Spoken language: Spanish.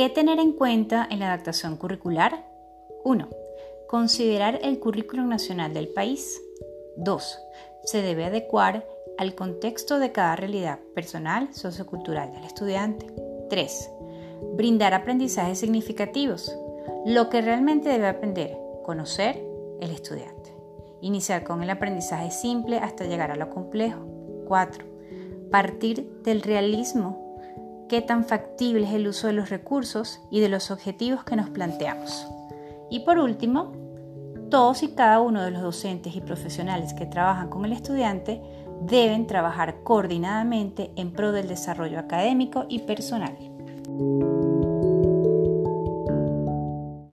¿Qué tener en cuenta en la adaptación curricular? 1. Considerar el currículum nacional del país. 2. Se debe adecuar al contexto de cada realidad personal sociocultural del estudiante. 3. Brindar aprendizajes significativos. Lo que realmente debe aprender, conocer el estudiante. Iniciar con el aprendizaje simple hasta llegar a lo complejo. 4. Partir del realismo qué tan factible es el uso de los recursos y de los objetivos que nos planteamos. Y por último, todos y cada uno de los docentes y profesionales que trabajan con el estudiante deben trabajar coordinadamente en pro del desarrollo académico y personal.